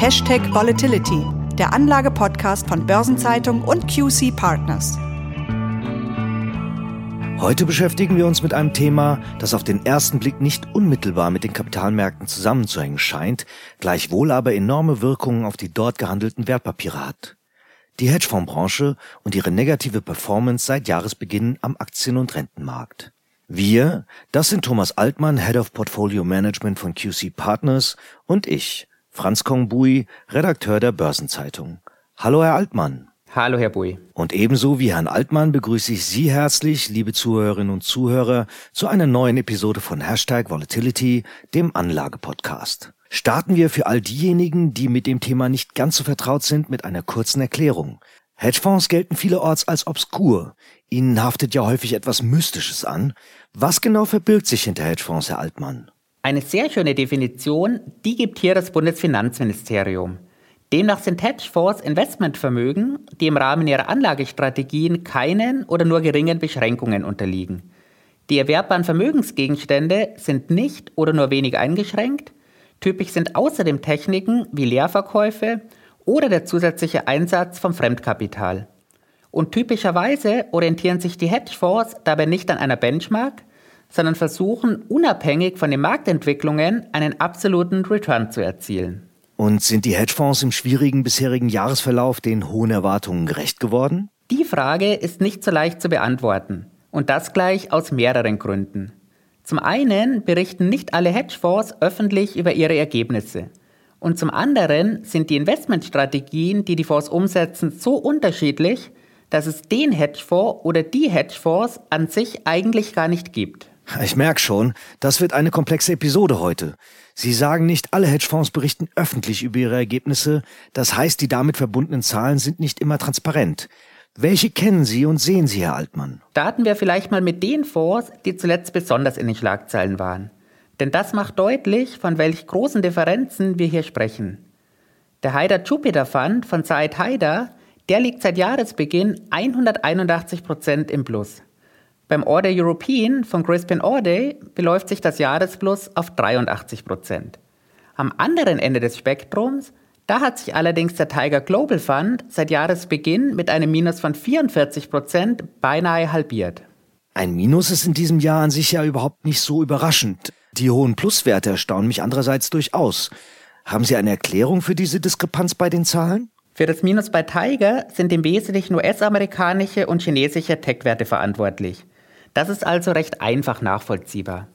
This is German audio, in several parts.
Hashtag Volatility, der Anlage-Podcast von Börsenzeitung und QC Partners. Heute beschäftigen wir uns mit einem Thema, das auf den ersten Blick nicht unmittelbar mit den Kapitalmärkten zusammenzuhängen scheint, gleichwohl aber enorme Wirkungen auf die dort gehandelten Wertpapiere hat. Die Hedgefondsbranche und ihre negative Performance seit Jahresbeginn am Aktien- und Rentenmarkt. Wir, das sind Thomas Altmann, Head of Portfolio Management von QC Partners und ich, Franz Kongbui, Redakteur der Börsenzeitung. Hallo, Herr Altmann. Hallo, Herr Bui. Und ebenso wie Herrn Altmann begrüße ich Sie herzlich, liebe Zuhörerinnen und Zuhörer, zu einer neuen Episode von Hashtag Volatility, dem Anlagepodcast. Starten wir für all diejenigen, die mit dem Thema nicht ganz so vertraut sind, mit einer kurzen Erklärung. Hedgefonds gelten vielerorts als obskur. Ihnen haftet ja häufig etwas Mystisches an. Was genau verbirgt sich hinter Hedgefonds, Herr Altmann? Eine sehr schöne Definition, die gibt hier das Bundesfinanzministerium. Demnach sind Hedgefonds Investmentvermögen, die im Rahmen ihrer Anlagestrategien keinen oder nur geringen Beschränkungen unterliegen. Die erwerbbaren Vermögensgegenstände sind nicht oder nur wenig eingeschränkt. Typisch sind außerdem Techniken wie Leerverkäufe oder der zusätzliche Einsatz von Fremdkapital. Und typischerweise orientieren sich die Hedgefonds dabei nicht an einer Benchmark, sondern versuchen unabhängig von den Marktentwicklungen einen absoluten Return zu erzielen. Und sind die Hedgefonds im schwierigen bisherigen Jahresverlauf den hohen Erwartungen gerecht geworden? Die Frage ist nicht so leicht zu beantworten. Und das gleich aus mehreren Gründen. Zum einen berichten nicht alle Hedgefonds öffentlich über ihre Ergebnisse. Und zum anderen sind die Investmentstrategien, die die Fonds umsetzen, so unterschiedlich, dass es den Hedgefonds oder die Hedgefonds an sich eigentlich gar nicht gibt. Ich merke schon, das wird eine komplexe Episode heute. Sie sagen nicht, alle Hedgefonds berichten öffentlich über ihre Ergebnisse, das heißt, die damit verbundenen Zahlen sind nicht immer transparent. Welche kennen Sie und sehen Sie, Herr Altmann? Starten wir vielleicht mal mit den Fonds, die zuletzt besonders in den Schlagzeilen waren. Denn das macht deutlich, von welch großen Differenzen wir hier sprechen. Der Haider Jupiter Fund von Said Haider der liegt seit Jahresbeginn 181 Prozent im Plus. Beim Order European von Crispin Orday beläuft sich das Jahresplus auf 83 Prozent. Am anderen Ende des Spektrums, da hat sich allerdings der Tiger Global Fund seit Jahresbeginn mit einem Minus von 44 Prozent beinahe halbiert. Ein Minus ist in diesem Jahr an sich ja überhaupt nicht so überraschend. Die hohen Pluswerte erstaunen mich andererseits durchaus. Haben Sie eine Erklärung für diese Diskrepanz bei den Zahlen? Für das Minus bei Tiger sind im Wesentlichen US-amerikanische und chinesische Tech-Werte verantwortlich. Das ist also recht einfach nachvollziehbar.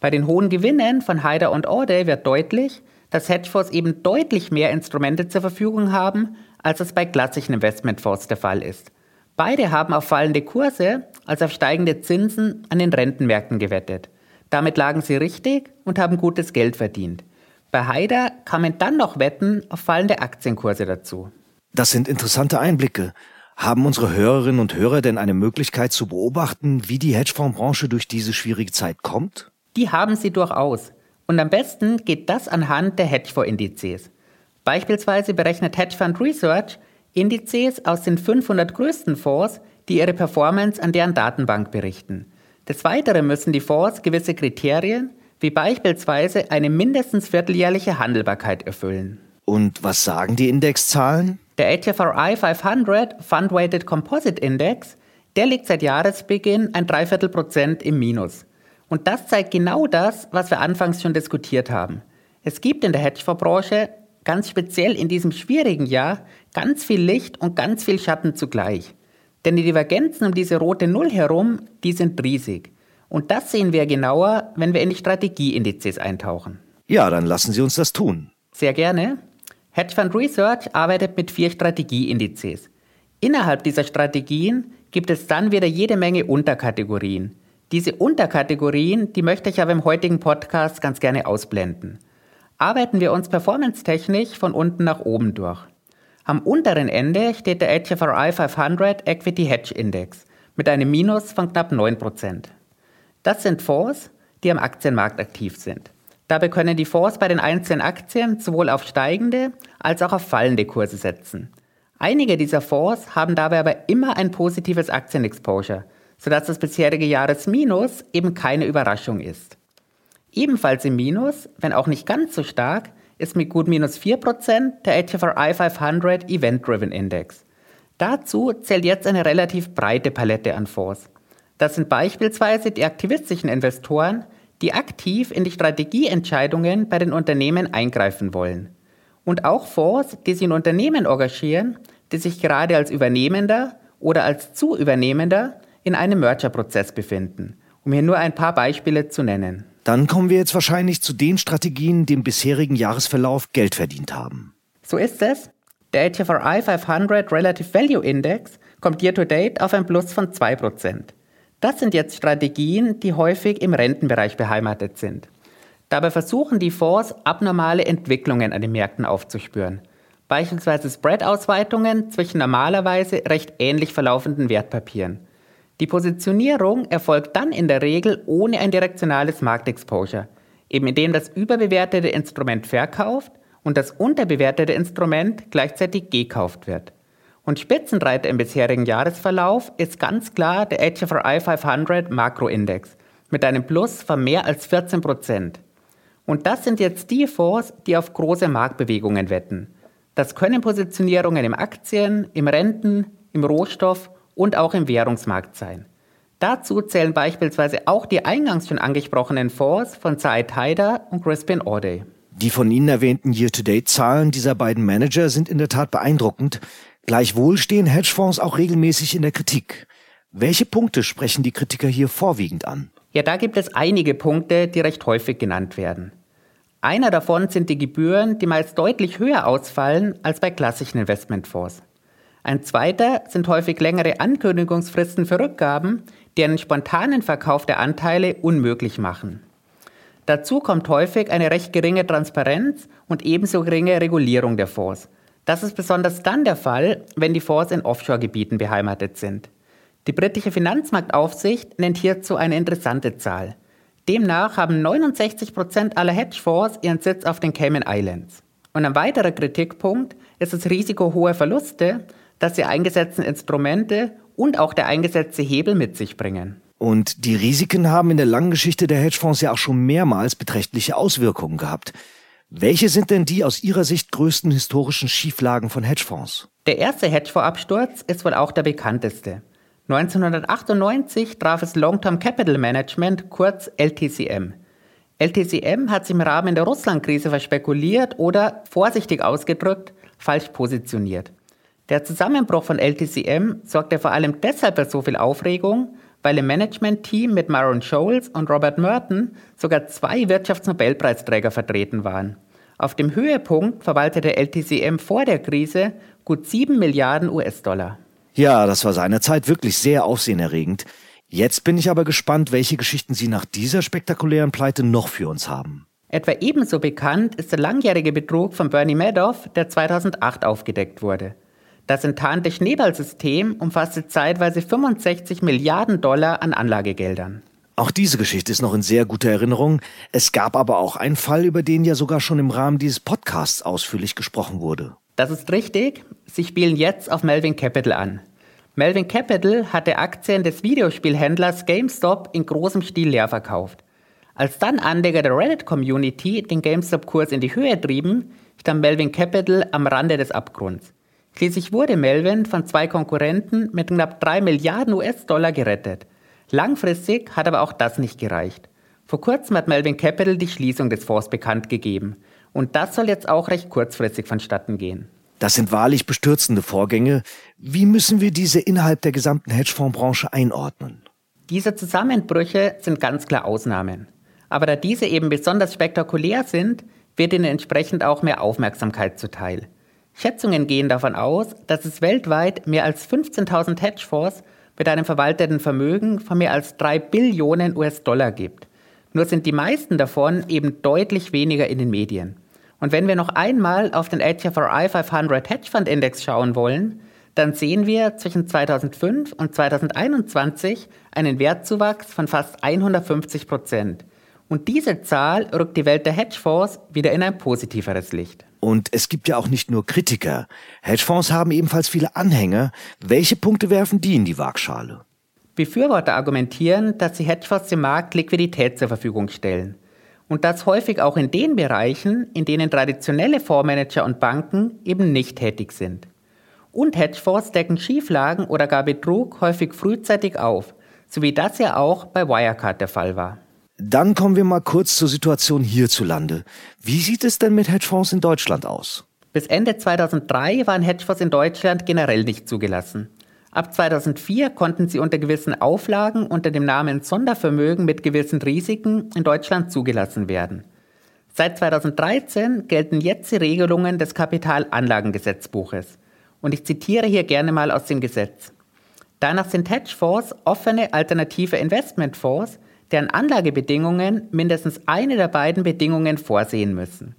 Bei den hohen Gewinnen von Hyder und Orde wird deutlich, dass Hedgefonds eben deutlich mehr Instrumente zur Verfügung haben, als es bei klassischen Investmentfonds der Fall ist. Beide haben auf fallende Kurse als auf steigende Zinsen an den Rentenmärkten gewettet. Damit lagen sie richtig und haben gutes Geld verdient. Bei Haider kamen dann noch Wetten auf fallende Aktienkurse dazu. Das sind interessante Einblicke. Haben unsere Hörerinnen und Hörer denn eine Möglichkeit zu beobachten, wie die Hedgefondsbranche durch diese schwierige Zeit kommt? Die haben sie durchaus. Und am besten geht das anhand der Hedgefondsindizes. Beispielsweise berechnet Hedgefund Research Indizes aus den 500 größten Fonds, die ihre Performance an deren Datenbank berichten. Des Weiteren müssen die Fonds gewisse Kriterien, wie beispielsweise eine mindestens vierteljährliche Handelbarkeit erfüllen. Und was sagen die Indexzahlen? Der HFRI 500 Fund Weighted Composite Index, der liegt seit Jahresbeginn ein Dreiviertel Prozent im Minus. Und das zeigt genau das, was wir anfangs schon diskutiert haben. Es gibt in der Hedgefondsbranche, ganz speziell in diesem schwierigen Jahr, ganz viel Licht und ganz viel Schatten zugleich. Denn die Divergenzen um diese rote Null herum, die sind riesig. Und das sehen wir genauer, wenn wir in die Strategieindizes eintauchen. Ja, dann lassen Sie uns das tun. Sehr gerne. Hedgefund Research arbeitet mit vier Strategieindizes. Innerhalb dieser Strategien gibt es dann wieder jede Menge Unterkategorien. Diese Unterkategorien, die möchte ich aber im heutigen Podcast ganz gerne ausblenden. Arbeiten wir uns performance-technisch von unten nach oben durch. Am unteren Ende steht der HFRI 500 Equity Hedge Index mit einem Minus von knapp 9%. Das sind Fonds, die am Aktienmarkt aktiv sind. Dabei können die Fonds bei den einzelnen Aktien sowohl auf steigende als auch auf fallende Kurse setzen. Einige dieser Fonds haben dabei aber immer ein positives Aktienexposure, sodass das bisherige Jahresminus eben keine Überraschung ist. Ebenfalls im Minus, wenn auch nicht ganz so stark, ist mit gut minus 4% der HFRI 500 Event Driven Index. Dazu zählt jetzt eine relativ breite Palette an Fonds. Das sind beispielsweise die aktivistischen Investoren, die aktiv in die Strategieentscheidungen bei den Unternehmen eingreifen wollen. Und auch Fonds, die sich in Unternehmen engagieren, die sich gerade als Übernehmender oder als Zuübernehmender in einem Merger-Prozess befinden, um hier nur ein paar Beispiele zu nennen. Dann kommen wir jetzt wahrscheinlich zu den Strategien, die im bisherigen Jahresverlauf Geld verdient haben. So ist es. Der HFRI 500 Relative Value Index kommt year to date auf ein Plus von 2%. Das sind jetzt Strategien, die häufig im Rentenbereich beheimatet sind. Dabei versuchen die Fonds, abnormale Entwicklungen an den Märkten aufzuspüren. Beispielsweise Spread-Ausweitungen zwischen normalerweise recht ähnlich verlaufenden Wertpapieren. Die Positionierung erfolgt dann in der Regel ohne ein direktionales Marktexposure, eben indem das überbewertete Instrument verkauft und das unterbewertete Instrument gleichzeitig gekauft wird. Und Spitzenreiter im bisherigen Jahresverlauf ist ganz klar der HFRI 500 Makroindex mit einem Plus von mehr als 14 Prozent. Und das sind jetzt die Fonds, die auf große Marktbewegungen wetten. Das können Positionierungen im Aktien, im Renten, im Rohstoff und auch im Währungsmarkt sein. Dazu zählen beispielsweise auch die eingangs schon angesprochenen Fonds von Said Haider und Crispin Orday. Die von Ihnen erwähnten Year-to-Date-Zahlen dieser beiden Manager sind in der Tat beeindruckend. Gleichwohl stehen Hedgefonds auch regelmäßig in der Kritik. Welche Punkte sprechen die Kritiker hier vorwiegend an? Ja, da gibt es einige Punkte, die recht häufig genannt werden. Einer davon sind die Gebühren, die meist deutlich höher ausfallen als bei klassischen Investmentfonds. Ein zweiter sind häufig längere Ankündigungsfristen für Rückgaben, die einen spontanen Verkauf der Anteile unmöglich machen. Dazu kommt häufig eine recht geringe Transparenz und ebenso geringe Regulierung der Fonds, das ist besonders dann der Fall, wenn die Fonds in Offshore-Gebieten beheimatet sind. Die britische Finanzmarktaufsicht nennt hierzu eine interessante Zahl. Demnach haben 69 Prozent aller Hedgefonds ihren Sitz auf den Cayman Islands. Und ein weiterer Kritikpunkt ist das Risiko hoher Verluste, das die eingesetzten Instrumente und auch der eingesetzte Hebel mit sich bringen. Und die Risiken haben in der langen Geschichte der Hedgefonds ja auch schon mehrmals beträchtliche Auswirkungen gehabt. Welche sind denn die aus Ihrer Sicht größten historischen Schieflagen von Hedgefonds? Der erste Hedgefondsabsturz ist wohl auch der bekannteste. 1998 traf es Long-Term Capital Management, kurz LTCM. LTCM hat sich im Rahmen der Russland-Krise verspekuliert oder, vorsichtig ausgedrückt, falsch positioniert. Der Zusammenbruch von LTCM sorgte vor allem deshalb für so viel Aufregung, weil im Management-Team mit Myron Scholes und Robert Merton sogar zwei Wirtschaftsnobelpreisträger vertreten waren. Auf dem Höhepunkt verwaltete LTCM vor der Krise gut 7 Milliarden US-Dollar. Ja, das war seinerzeit wirklich sehr aufsehenerregend. Jetzt bin ich aber gespannt, welche Geschichten Sie nach dieser spektakulären Pleite noch für uns haben. Etwa ebenso bekannt ist der langjährige Betrug von Bernie Madoff, der 2008 aufgedeckt wurde. Das enttarnte Schneeballsystem umfasste zeitweise 65 Milliarden Dollar an Anlagegeldern. Auch diese Geschichte ist noch in sehr guter Erinnerung. Es gab aber auch einen Fall, über den ja sogar schon im Rahmen dieses Podcasts ausführlich gesprochen wurde. Das ist richtig. Sie spielen jetzt auf Melvin Capital an. Melvin Capital hatte Aktien des Videospielhändlers GameStop in großem Stil leer verkauft. Als dann Anleger der Reddit-Community den GameStop-Kurs in die Höhe trieben, stand Melvin Capital am Rande des Abgrunds. Schließlich wurde Melvin von zwei Konkurrenten mit knapp 3 Milliarden US-Dollar gerettet. Langfristig hat aber auch das nicht gereicht. Vor kurzem hat Melvin Capital die Schließung des Fonds bekannt gegeben. Und das soll jetzt auch recht kurzfristig vonstatten gehen. Das sind wahrlich bestürzende Vorgänge. Wie müssen wir diese innerhalb der gesamten Hedgefondsbranche einordnen? Diese Zusammenbrüche sind ganz klar Ausnahmen. Aber da diese eben besonders spektakulär sind, wird ihnen entsprechend auch mehr Aufmerksamkeit zuteil. Schätzungen gehen davon aus, dass es weltweit mehr als 15.000 Hedgefonds mit einem verwalteten Vermögen von mehr als 3 Billionen US-Dollar gibt. Nur sind die meisten davon eben deutlich weniger in den Medien. Und wenn wir noch einmal auf den HFRI 500 Hedge Fund Index schauen wollen, dann sehen wir zwischen 2005 und 2021 einen Wertzuwachs von fast 150 Prozent. Und diese Zahl rückt die Welt der Hedgefonds wieder in ein positiveres Licht. Und es gibt ja auch nicht nur Kritiker. Hedgefonds haben ebenfalls viele Anhänger. Welche Punkte werfen die in die Waagschale? Befürworter argumentieren, dass die Hedgefonds dem Markt Liquidität zur Verfügung stellen. Und das häufig auch in den Bereichen, in denen traditionelle Fondsmanager und Banken eben nicht tätig sind. Und Hedgefonds decken Schieflagen oder gar Betrug häufig frühzeitig auf, so wie das ja auch bei Wirecard der Fall war. Dann kommen wir mal kurz zur Situation hierzulande. Wie sieht es denn mit Hedgefonds in Deutschland aus? Bis Ende 2003 waren Hedgefonds in Deutschland generell nicht zugelassen. Ab 2004 konnten sie unter gewissen Auflagen unter dem Namen Sondervermögen mit gewissen Risiken in Deutschland zugelassen werden. Seit 2013 gelten jetzt die Regelungen des Kapitalanlagengesetzbuches. Und ich zitiere hier gerne mal aus dem Gesetz. Danach sind Hedgefonds offene alternative Investmentfonds, deren Anlagebedingungen mindestens eine der beiden Bedingungen vorsehen müssen.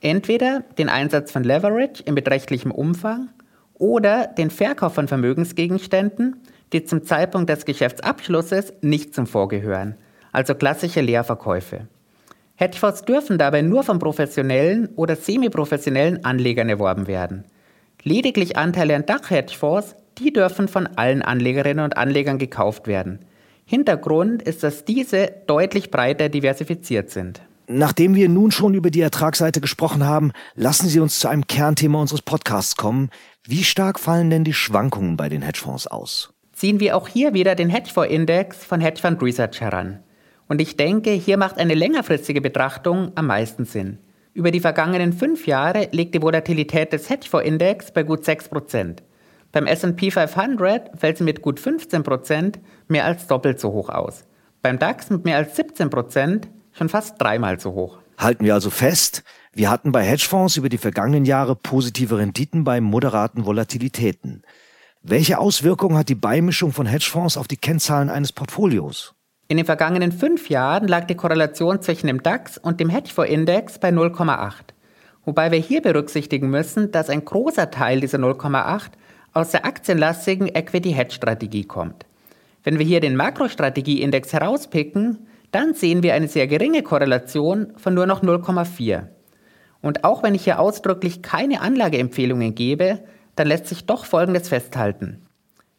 Entweder den Einsatz von Leverage in beträchtlichem Umfang oder den Verkauf von Vermögensgegenständen, die zum Zeitpunkt des Geschäftsabschlusses nicht zum Fonds gehören, also klassische Leerverkäufe. Hedgefonds dürfen dabei nur von professionellen oder semiprofessionellen Anlegern erworben werden. Lediglich Anteile an Dach-Hedgefonds, die dürfen von allen Anlegerinnen und Anlegern gekauft werden. Hintergrund ist, dass diese deutlich breiter diversifiziert sind. Nachdem wir nun schon über die Ertragsseite gesprochen haben, lassen Sie uns zu einem Kernthema unseres Podcasts kommen. Wie stark fallen denn die Schwankungen bei den Hedgefonds aus? Ziehen wir auch hier wieder den Hedgefonds-Index von Hedgefund Research heran. Und ich denke, hier macht eine längerfristige Betrachtung am meisten Sinn. Über die vergangenen fünf Jahre liegt die Volatilität des Hedgefonds-Index bei gut 6%. Beim S&P 500 fällt sie mit gut 15% mehr als doppelt so hoch aus. Beim DAX mit mehr als 17% schon fast dreimal so hoch. Halten wir also fest, wir hatten bei Hedgefonds über die vergangenen Jahre positive Renditen bei moderaten Volatilitäten. Welche Auswirkungen hat die Beimischung von Hedgefonds auf die Kennzahlen eines Portfolios? In den vergangenen fünf Jahren lag die Korrelation zwischen dem DAX und dem Hedgefonds-Index bei 0,8. Wobei wir hier berücksichtigen müssen, dass ein großer Teil dieser 0,8 aus der aktienlastigen Equity-Hedge-Strategie kommt. Wenn wir hier den Makrostrategie-Index herauspicken, dann sehen wir eine sehr geringe Korrelation von nur noch 0,4. Und auch wenn ich hier ausdrücklich keine Anlageempfehlungen gebe, dann lässt sich doch Folgendes festhalten.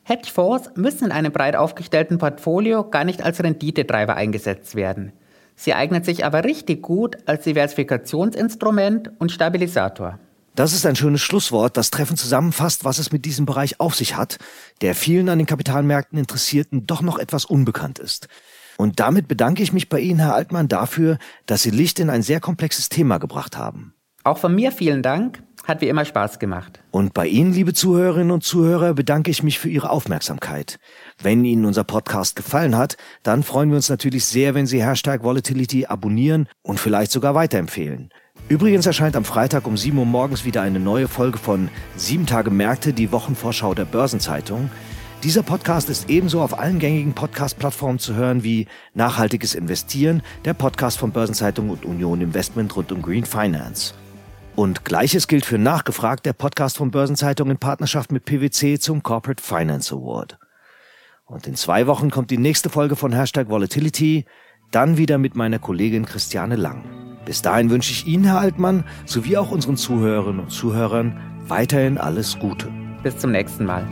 Hedgefonds müssen in einem breit aufgestellten Portfolio gar nicht als Renditetreiber eingesetzt werden. Sie eignen sich aber richtig gut als Diversifikationsinstrument und Stabilisator. Das ist ein schönes Schlusswort, das treffend zusammenfasst, was es mit diesem Bereich auf sich hat, der vielen an den Kapitalmärkten Interessierten doch noch etwas unbekannt ist. Und damit bedanke ich mich bei Ihnen, Herr Altmann, dafür, dass Sie Licht in ein sehr komplexes Thema gebracht haben. Auch von mir vielen Dank. Hat wie immer Spaß gemacht. Und bei Ihnen, liebe Zuhörerinnen und Zuhörer, bedanke ich mich für Ihre Aufmerksamkeit. Wenn Ihnen unser Podcast gefallen hat, dann freuen wir uns natürlich sehr, wenn Sie Hashtag Volatility abonnieren und vielleicht sogar weiterempfehlen. Übrigens erscheint am Freitag um 7 Uhr morgens wieder eine neue Folge von 7 Tage Märkte, die Wochenvorschau der Börsenzeitung. Dieser Podcast ist ebenso auf allen gängigen Podcast-Plattformen zu hören wie Nachhaltiges Investieren, der Podcast von Börsenzeitung und Union Investment rund um Green Finance. Und gleiches gilt für Nachgefragt, der Podcast von Börsenzeitung in Partnerschaft mit PwC zum Corporate Finance Award. Und in zwei Wochen kommt die nächste Folge von Hashtag Volatility, dann wieder mit meiner Kollegin Christiane Lang. Bis dahin wünsche ich Ihnen, Herr Altmann, sowie auch unseren Zuhörerinnen und Zuhörern weiterhin alles Gute. Bis zum nächsten Mal.